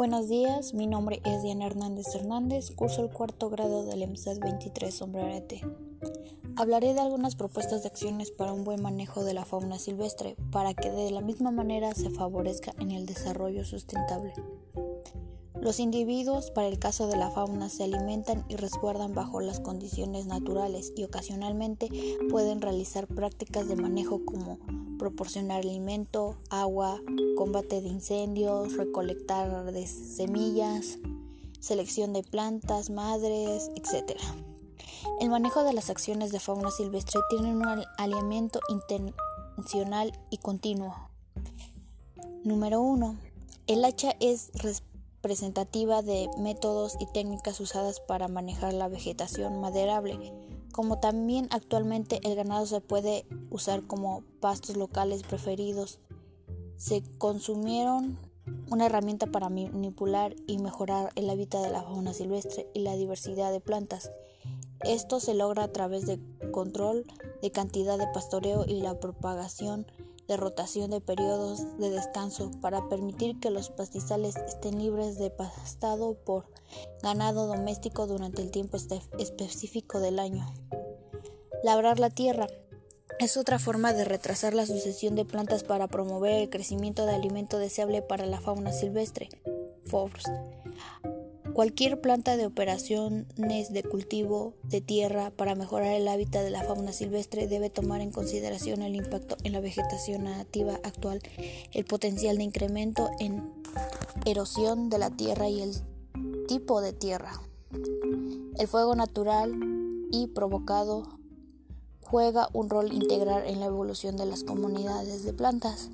Buenos días, mi nombre es Diana Hernández Hernández, curso el cuarto grado del EMSAT 23 Sombrerete. Hablaré de algunas propuestas de acciones para un buen manejo de la fauna silvestre, para que de la misma manera se favorezca en el desarrollo sustentable. Los individuos, para el caso de la fauna, se alimentan y resguardan bajo las condiciones naturales y ocasionalmente pueden realizar prácticas de manejo como proporcionar alimento, agua, combate de incendios, recolectar de semillas, selección de plantas, madres, etc. El manejo de las acciones de fauna silvestre tiene un alineamiento intencional y continuo. Número 1. El hacha es representativa de métodos y técnicas usadas para manejar la vegetación maderable, como también actualmente el ganado se puede usar como pastos locales preferidos. Se consumieron una herramienta para manipular y mejorar el hábitat de la fauna silvestre y la diversidad de plantas. Esto se logra a través de control de cantidad de pastoreo y la propagación de rotación de periodos de descanso para permitir que los pastizales estén libres de pastado por ganado doméstico durante el tiempo específico del año. Labrar la tierra es otra forma de retrasar la sucesión de plantas para promover el crecimiento de alimento deseable para la fauna silvestre. Forbes. Cualquier planta de operaciones de cultivo de tierra para mejorar el hábitat de la fauna silvestre debe tomar en consideración el impacto en la vegetación nativa actual, el potencial de incremento en erosión de la tierra y el tipo de tierra. El fuego natural y provocado juega un rol integral en la evolución de las comunidades de plantas.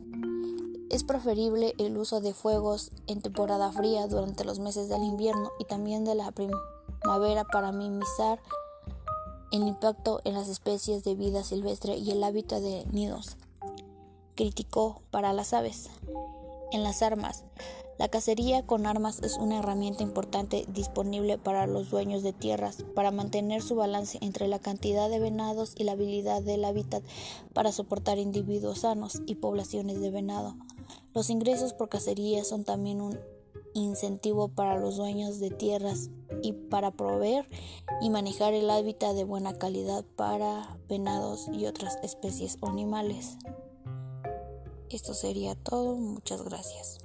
Es preferible el uso de fuegos en temporada fría durante los meses del invierno y también de la primavera para minimizar el impacto en las especies de vida silvestre y el hábitat de nidos. Criticó para las aves. En las armas, la cacería con armas es una herramienta importante disponible para los dueños de tierras para mantener su balance entre la cantidad de venados y la habilidad del hábitat para soportar individuos sanos y poblaciones de venado. Los ingresos por cacería son también un incentivo para los dueños de tierras y para proveer y manejar el hábitat de buena calidad para venados y otras especies animales. Esto sería todo. Muchas gracias.